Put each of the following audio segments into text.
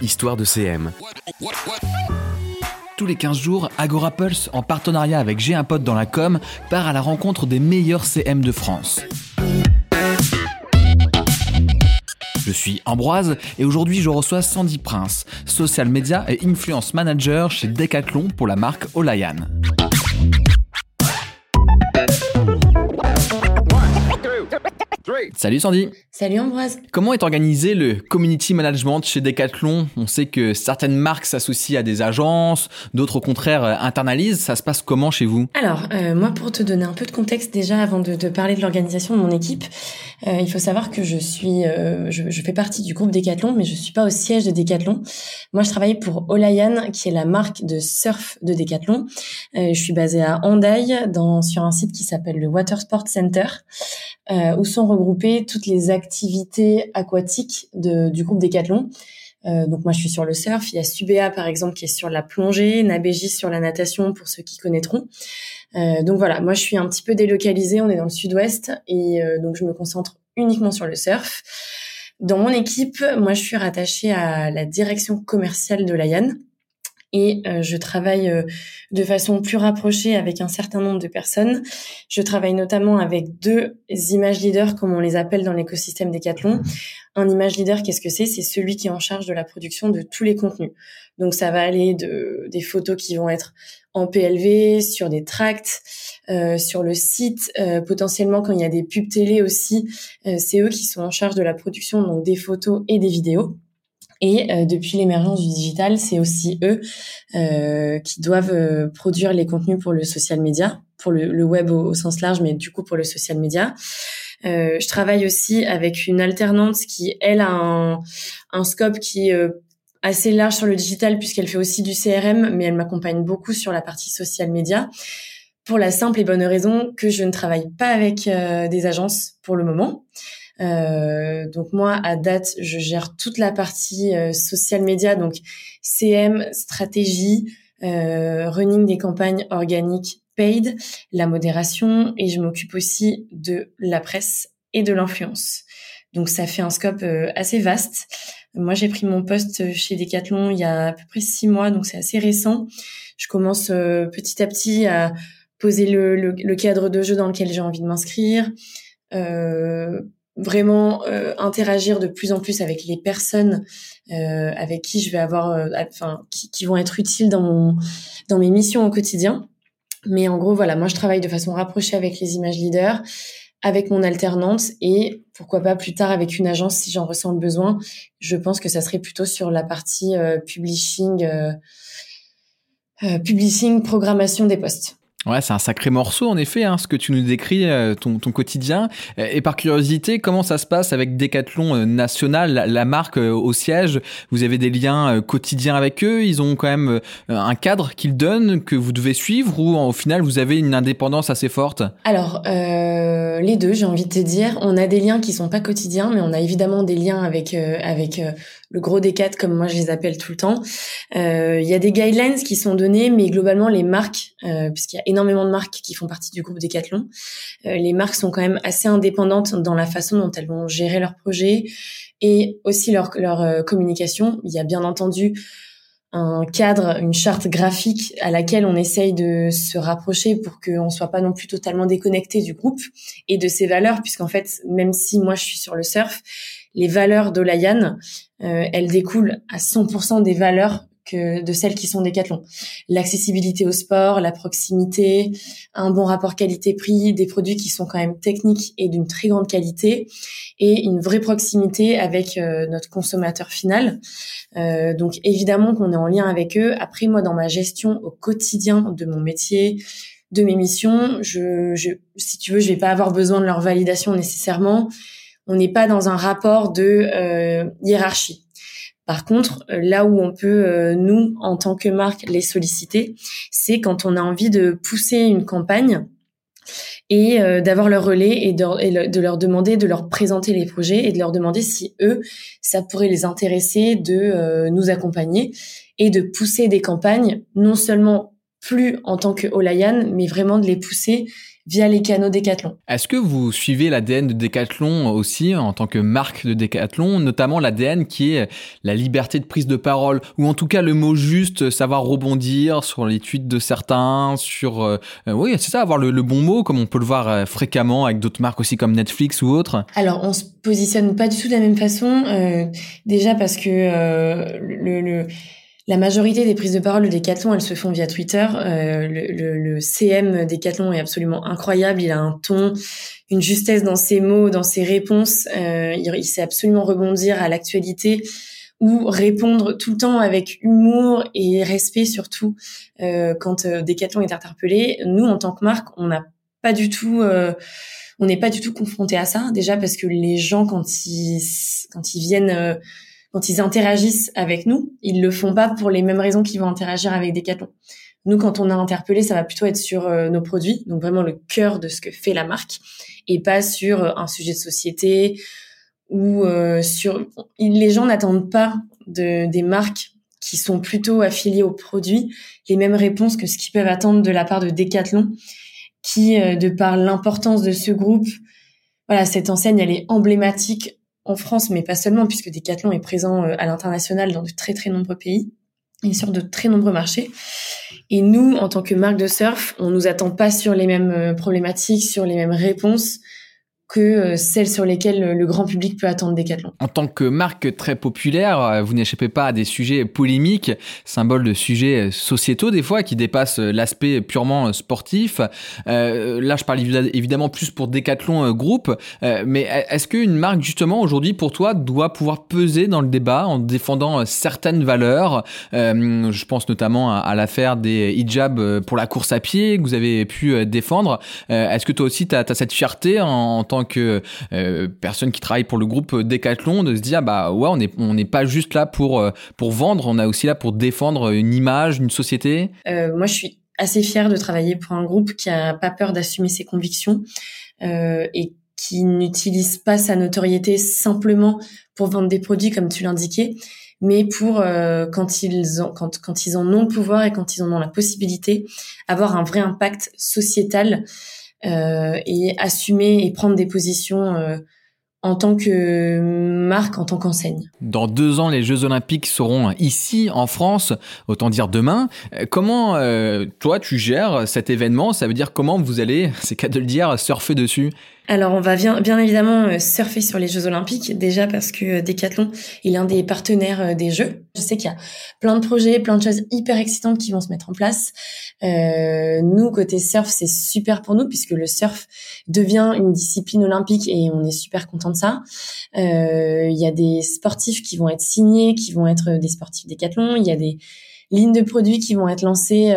Histoire de CM. Tous les 15 jours, Agora Pulse, en partenariat avec J'ai un pote dans la com, part à la rencontre des meilleurs CM de France. Je suis Ambroise et aujourd'hui je reçois Sandy Prince, social media et influence manager chez Decathlon pour la marque Olayan. Salut Sandy. Salut Ambroise. Comment est organisé le community management chez Decathlon? On sait que certaines marques s'associent à des agences, d'autres au contraire euh, internalisent. Ça se passe comment chez vous? Alors, euh, moi pour te donner un peu de contexte déjà avant de, parler de l'organisation de mon équipe, euh, il faut savoir que je suis, je, je, fais partie du groupe Decathlon, mais je suis pas au siège de Decathlon. Moi, je travaille pour Olayan, qui est la marque de surf de Decathlon. je suis basée à Hendaye, dans sur un site qui s'appelle le Water Sport Center, où sont regroupées toutes les activités aquatiques de, du groupe Decathlon. Euh, donc moi je suis sur le surf, il y a Subea par exemple qui est sur la plongée, Nabégis sur la natation pour ceux qui connaîtront. Euh, donc voilà, moi je suis un petit peu délocalisée, on est dans le sud-ouest et euh, donc je me concentre uniquement sur le surf. Dans mon équipe, moi je suis rattachée à la direction commerciale de la et euh, je travaille euh, de façon plus rapprochée avec un certain nombre de personnes. Je travaille notamment avec deux images leaders, comme on les appelle dans l'écosystème Decathlon. Un image leader, qu'est-ce que c'est? C'est celui qui est en charge de la production de tous les contenus. Donc ça va aller de des photos qui vont être en PLV, sur des tracts, euh, sur le site, potentiellement quand il y a des pubs télé aussi, c'est eux qui sont en charge de la production donc des photos et des vidéos. Et euh, depuis l'émergence du digital, c'est aussi eux euh, qui doivent euh, produire les contenus pour le social media, pour le, web au, sens large, mais du coup pour le social media. je travaille aussi avec une alternante qui, elle, a un, un scope qui est assez large sur le digital puisqu'elle fait aussi du CRM, mais elle m'accompagne beaucoup sur la partie social media pour la simple et bonne raison que je ne travaille pas avec des agences pour le moment. Euh, donc moi, à date, je gère toute la partie euh, social media, donc CM, stratégie, euh, running des campagnes organiques paid, la modération, et je m'occupe aussi de la presse et de l'influence. Donc ça fait un scope euh, assez vaste. Moi, j'ai pris mon poste chez Decathlon il y a à peu près six mois, donc c'est assez récent. Je commence petit à petit à poser le, le, le, cadre de jeu dans lequel j'ai envie de m'inscrire, euh, vraiment euh, interagir de plus en plus avec les personnes euh, avec qui je vais avoir, euh, enfin, qui, qui, vont être utiles dans mon, dans mes missions au quotidien. Mais en gros, voilà, moi je travaille de façon rapprochée avec les images leaders, avec mon alternante et pourquoi pas plus tard avec une agence si j'en ressens le besoin. Je pense que ça serait plutôt sur la partie publishing, publishing, programmation des postes. Ouais, c'est un sacré morceau en effet, hein, ce que tu nous décris, euh, ton, ton, quotidien. Et par curiosité, comment ça se passe avec Decathlon euh, National, la, marque euh, au siège? Vous avez des liens quotidiens avec eux? Ils ont quand même un cadre qu'ils donnent que vous devez suivre ou au final vous avez une indépendance assez forte? Alors, les deux, j'ai envie de te dire. On a des liens qui sont pas quotidiens, mais on a évidemment des liens avec avec le gros des quatre, comme moi je les appelle tout le temps. Euh, il y a des guidelines qui sont donnés, mais globalement les marques, euh, puisqu'il y a énormément de marques qui font partie du groupe Decathlon, euh, les marques sont quand même assez indépendantes dans la façon dont elles vont gérer leurs projets et aussi leur, leur euh, communication. Il y a bien entendu un cadre, une charte graphique à laquelle on essaye de se rapprocher pour qu'on soit pas non plus totalement déconnecté du groupe et de ses valeurs, puisqu'en fait, même si moi je suis sur le surf, les valeurs d'Olayan, euh, elles découlent à 100% des valeurs que de celles qui sont Decathlon. L'accessibilité au sport, la proximité, un bon rapport qualité-prix, des produits qui sont quand même techniques et d'une très grande qualité, et une vraie proximité avec euh, notre consommateur final. Euh, donc évidemment qu'on est en lien avec eux. Après moi, dans ma gestion au quotidien de mon métier, de mes missions, je, je, si tu veux, je vais pas avoir besoin de leur validation nécessairement on n'est pas dans un rapport de euh, hiérarchie. Par contre, euh, là où on peut, euh, nous, en tant que marque, les solliciter, c'est quand on a envie de pousser une campagne et d'avoir leur relais et de, leur demander de leur présenter les projets et de leur demander si eux, ça pourrait les intéresser de nous accompagner et de pousser des campagnes, non seulement plus en tant que Olayan, mais vraiment de les pousser via les canaux Decathlon. Est-ce que vous suivez l'ADN de Decathlon aussi en tant que marque de Decathlon, notamment l'ADN qui est la liberté de prise de parole, ou en tout cas le mot juste, savoir rebondir sur les tweets de certains, sur... Euh, euh, oui, c'est ça, avoir le, bon mot, comme on peut le voir euh, fréquemment avec d'autres marques aussi comme Netflix ou autres Alors, on se positionne pas du tout de la même façon, déjà parce que le, le la majorité des prises de parole de Decathlon, elles se font via Twitter. Euh, le, le, le, CM Decathlon est absolument incroyable. Il a un ton, une justesse dans ses mots, dans ses réponses. Euh, il, sait absolument rebondir à l'actualité ou répondre tout le temps avec humour et respect surtout euh, quand euh, Decathlon est interpellé. Nous, en tant que marque, on n'a pas du tout euh, on n'est pas du tout confronté à ça déjà parce que les gens quand ils quand ils viennent euh, quand ils interagissent avec nous, ils le font pas pour les mêmes raisons qu'ils vont interagir avec Decathlon. Nous, quand on a interpellé, ça va plutôt être sur euh, nos produits, donc vraiment le cœur de ce que fait la marque, et pas sur euh, un sujet de société ou euh, sur. Les gens n'attendent pas de, des marques qui sont plutôt affiliées aux produits les mêmes réponses que ce qu'ils peuvent attendre de la part de Decathlon, qui, de par l'importance de ce groupe, voilà, cette enseigne, elle est emblématique en France, mais pas seulement, puisque Decathlon est présent euh, à l'international dans de très très nombreux pays et sur de très nombreux marchés. Et nous, en tant que marque de surf, on nous attend pas sur les mêmes euh, problématiques, sur les mêmes réponses que euh, celles sur lesquelles le grand public peut attendre Decathlon. En tant que marque très populaire, euh, vous n'échappez pas à des sujets polémiques, symboles de sujets sociétaux des fois qui dépassent l'aspect purement sportif. Euh, là, je parle évidemment plus pour Decathlon Group, mais est-ce qu'une marque justement aujourd'hui pour toi doit pouvoir peser dans le débat en défendant certaines valeurs? Je pense notamment à, l'affaire des hijabs pour la course à pied que vous avez pu défendre. est-ce que toi aussi tu as, cette fierté en, en tant que euh, personne qui travaille pour le groupe Decathlon de se dire bah ouais on n'est on n'est pas juste là pour euh, pour vendre on est aussi là pour défendre une image une société. Euh, moi je suis assez fière de travailler pour un groupe qui a pas peur d'assumer ses convictions et qui n'utilise pas sa notoriété simplement pour vendre des produits comme tu l'indiquais mais pour quand ils ont quand quand ils en ont le pouvoir et quand ils en ont la possibilité avoir un vrai impact sociétal et assumer et prendre des positions euh, en tant que marque, en tant qu'enseigne. Dans deux ans, les Jeux Olympiques seront ici en France, autant dire demain. Euh, comment toi tu gères cet événement? Ça veut dire comment vous allez, c'est qu'à de le dire, surfer dessus? Alors on va bien, évidemment euh, surfer sur les Jeux Olympiques, déjà parce que euh, Decathlon est l'un des partenaires euh, des Jeux. Je sais qu'il y a plein de projets, plein de choses hyper excitantes qui vont se mettre en place. Euh, nous, côté surf, c'est super pour nous puisque le surf devient une discipline olympique et on est super content de ça. Il y a des sportifs qui vont être signés, qui vont être des sportifs Decathlon. Il y a des lignes de produits qui vont être lancées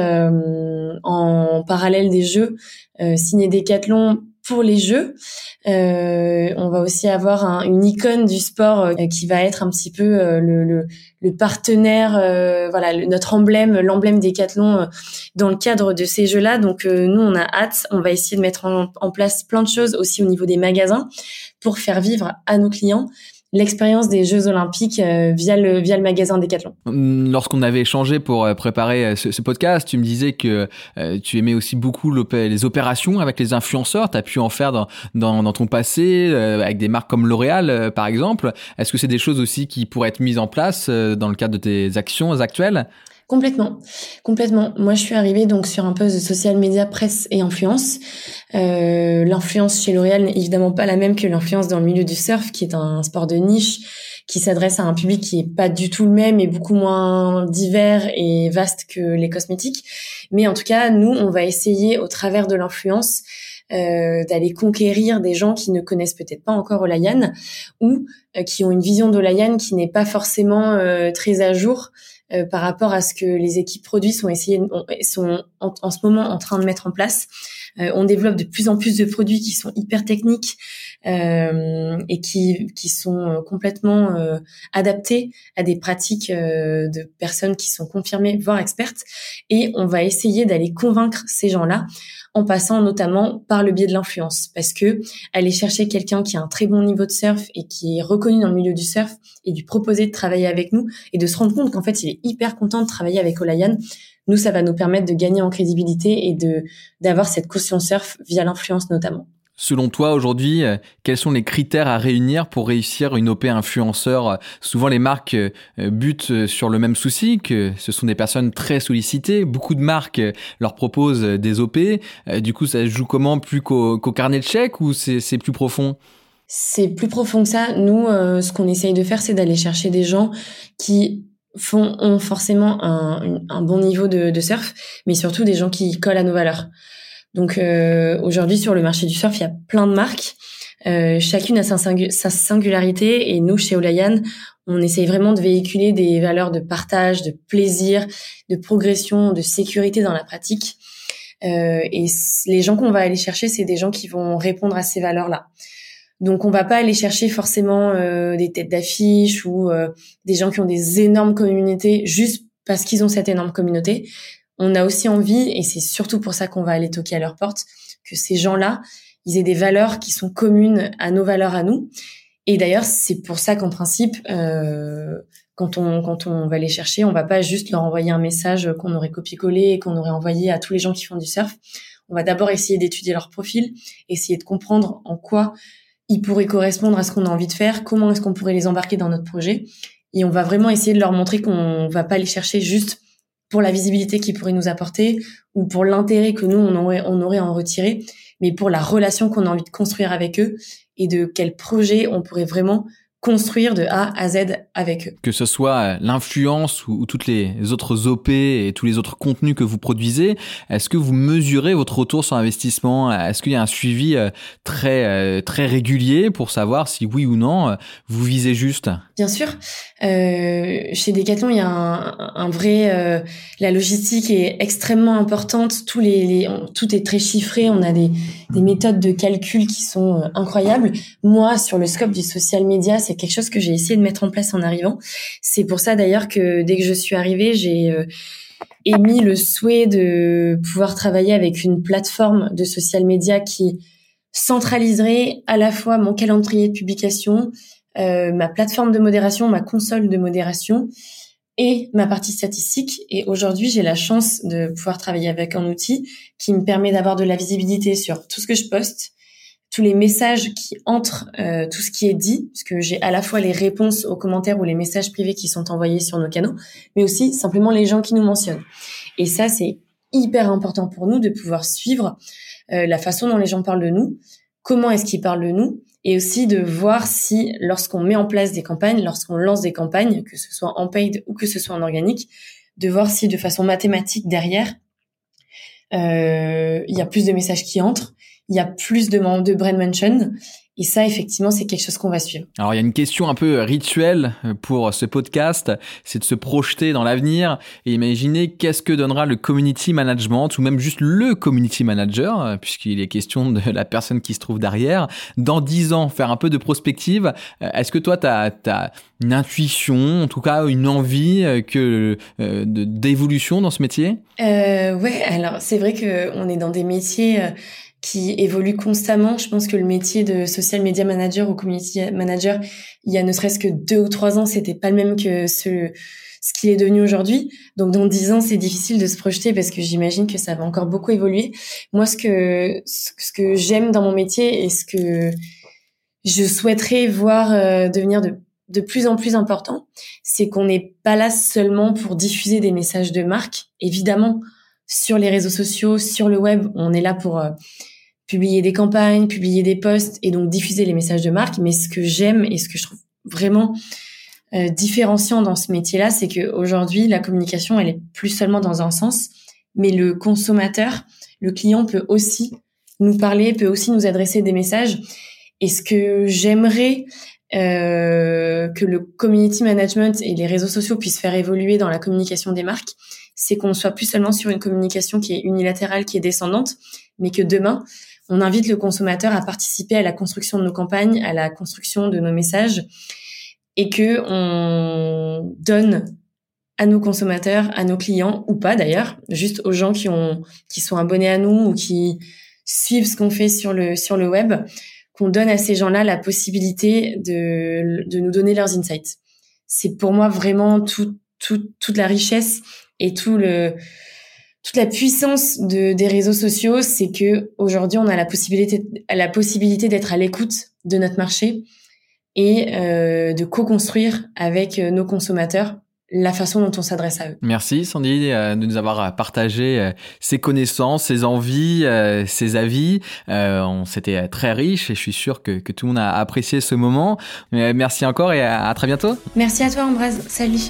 en parallèle des Jeux, euh, Decathlon pour les jeux. Euh, on va aussi avoir une icône du sport euh, qui va être un petit peu euh, le, le, partenaire, voilà, notre emblème, l'emblème des Decathlon dans le cadre de ces jeux-là. Donc nous, on a hâte. On va essayer de mettre en place plein de choses aussi au niveau des magasins pour faire vivre à nos clients l'expérience des Jeux Olympiques euh, via le via le magasin Decathlon. Hum, lorsqu'on avait échangé pour euh, préparer euh, ce, podcast, tu me disais que tu aimais aussi beaucoup les opérations avec les influenceurs. Tu as pu en faire dans, dans, dans ton passé avec des marques comme L'Oréal par exemple. Est-ce que c'est des choses aussi qui pourraient être mises en place dans le cadre de tes actions actuelles? Complètement, complètement. Moi, je suis arrivée donc sur un poste de social media, presse et influence. Euh, l'influence chez L'Oréal n'est évidemment pas la même que l'influence dans le milieu du surf, qui est un sport de niche, qui s'adresse à un public qui est pas du tout le même et beaucoup moins divers et vaste que les cosmétiques. Mais en tout cas, nous, on va essayer au travers de l'influence euh, d'aller conquérir des gens qui ne connaissent peut-être pas encore Olayan ou euh, qui ont une vision d'Olayan qui n'est pas forcément euh, très à jour euh, par rapport à ce que les équipes produits sont essayés, sont en, ce moment en train de mettre en place. Euh, on développe de plus en plus de produits qui sont hyper techniques, euh, et qui, qui sont complètement adaptés à des pratiques de personnes qui sont confirmées, voire expertes. Et on va essayer d'aller convaincre ces gens-là en passant notamment par le biais de l'influence. Parce que aller chercher quelqu'un qui a un très bon niveau de surf et qui est reconnu dans le milieu du surf et lui proposer de travailler avec nous et de se rendre compte qu'en fait, il est hyper content de travailler avec Olayan, nous, ça va nous permettre de gagner en crédibilité et de d'avoir cette caution surf via l'influence notamment. Selon toi, aujourd'hui, euh, quels sont les critères à réunir pour réussir une OP influenceur? Souvent, les marques euh, butent sur le même souci, que ce sont des personnes très sollicitées. Beaucoup de marques leur proposent des OP. Euh, du coup, ça se joue comment Plus qu'au carnet de chèques ou c'est plus profond? C'est plus profond que ça. Nous, ce qu'on essaye de faire, c'est d'aller chercher des gens qui font ont forcément un, bon niveau de, surf, mais surtout des gens qui collent à nos valeurs. Donc euh, aujourd'hui sur le marché du surf, il y a plein de marques. Euh, chacune a sa, sa, singularité et nous chez Olayan, on essaye vraiment de véhiculer des valeurs de partage, de plaisir, de progression, de sécurité dans la pratique. Euh, et les gens qu'on va aller chercher, c'est des gens qui vont répondre à ces valeurs-là. Donc on va pas aller chercher forcément euh, des têtes d'affiche ou euh, des gens qui ont des énormes communautés juste parce qu'ils ont cette énorme communauté. On a aussi envie, et c'est surtout pour ça qu'on va aller toquer à leur porte, que ces gens-là, ils aient des valeurs qui sont communes à nos valeurs à nous. Et d'ailleurs, c'est pour ça qu'en principe, euh, quand on quand on va les chercher, on va pas juste leur envoyer un message qu'on aurait copié-collé et qu'on aurait envoyé à tous les gens qui font du surf. On va d'abord essayer d'étudier leur profil, essayer de comprendre en quoi ils pourraient correspondre à ce qu'on a envie de faire, comment est-ce qu'on pourrait les embarquer dans notre projet. Et on va vraiment essayer de leur montrer qu'on va pas les chercher juste pour la visibilité qu'ils pourraient nous apporter ou pour l'intérêt que nous, on aurait, on aurait en retirer, mais pour la relation qu'on a envie de construire avec eux et de quel projet on pourrait vraiment construire de A à Z avec eux. Que ce soit euh, l'influence ou, toutes les autres OP et tous les autres contenus que vous produisez, est-ce que vous mesurez votre retour sur investissement? Est-ce qu'il y a un suivi euh, très euh, très régulier pour savoir si oui ou non vous visez juste? Bien sûr. Euh, chez Decathlon, il y a un, un vrai euh, la logistique est extrêmement importante. Tous les, les tout est très chiffré. On a des, des méthodes de calcul qui sont incroyables. Moi, sur le scope du social media, c'est quelque chose que j'ai essayé de mettre en place en arrivant. C'est pour ça d'ailleurs que dès que je suis arrivée, j'ai euh, émis le souhait de pouvoir travailler avec une plateforme de social media qui centraliserait à la fois mon calendrier de publication, euh, ma plateforme de modération, ma console de modération et ma partie statistique. Et aujourd'hui, j'ai la chance de pouvoir travailler avec un outil qui me permet d'avoir de la visibilité sur tout ce que je poste, tous les messages qui entrent, euh, tout ce qui est dit, parce que j'ai à la fois les réponses aux commentaires ou les messages privés qui sont envoyés sur nos canaux, mais aussi simplement les gens qui nous mentionnent. Et ça, c'est hyper important pour nous de pouvoir suivre euh, la façon dont les gens parlent de nous, comment est-ce qu'ils parlent de nous, et aussi de voir si, lorsqu'on met en place des campagnes, lorsqu'on lance des campagnes, que ce soit en paid ou que ce soit en organique, de voir si de façon mathématique derrière, euh, il y a plus de messages qui entrent il y a plus de, de brand. Et ça, effectivement, c'est quelque chose qu'on va suivre. Alors, il y a une question un peu rituelle pour ce podcast, c'est de se projeter dans l'avenir et imaginer qu'est-ce que donnera le community management ou même juste le community manager, puisqu'il est question de la personne qui se trouve derrière, dans dix ans, faire un peu de prospective. Est-ce que toi, tu as, une intuition, en tout cas une envie que euh, d'évolution dans ce métier? Euh, Ouais, alors c'est vrai qu'on est dans des métiers... Euh, qui évolue constamment. Je pense que le métier de social media manager ou community manager, il y a ne serait-ce que deux ou trois ans, c'était pas le même que ce ce qu'il est devenu aujourd'hui. Donc dans dix ans, c'est difficile de se projeter parce que j'imagine que ça va encore beaucoup évoluer. Moi, ce que ce que j'aime dans mon métier et ce que je souhaiterais voir euh, devenir de de plus en plus important, c'est qu'on n'est pas là seulement pour diffuser des messages de marque. Évidemment, sur les réseaux sociaux, sur le web. On est là pour euh, publier des campagnes, publier des posts et donc diffuser les messages de marque. Mais ce que j'aime et ce que je trouve vraiment euh, différenciant dans ce métier-là, c'est que aujourd'hui la communication, elle est plus seulement dans un sens, mais le consommateur, le client peut aussi nous parler, peut aussi nous adresser des messages. Et ce que j'aimerais euh, que le community management et les réseaux sociaux puissent faire évoluer dans la communication des marques, c'est qu'on soit plus seulement sur une communication qui est unilatérale, qui est descendante, mais que demain, on invite le consommateur à participer à la construction de nos campagnes, à la construction de nos messages, et que on donne à nos consommateurs, à nos clients ou pas d'ailleurs, juste aux gens qui ont qui sont abonnés à nous ou qui suivent ce qu'on fait sur le sur le web, qu'on donne à ces gens-là la possibilité de de nous donner leurs insights. C'est pour moi vraiment tout, tout toute la richesse et tout le toute la puissance de, des réseaux sociaux, c'est que aujourd'hui on a la possibilité la possibilité d'être à l'écoute de notre marché et euh, de co-construire avec euh, nos consommateurs la façon dont on s'adresse à eux. Merci Sandy euh, de nous avoir partagé ses connaissances, ses envies, ses avis. on C'était très riche et je suis sûr que, que, tout le monde a apprécié ce moment. Merci encore et à, à très bientôt. Merci à toi Ambroise. Salut.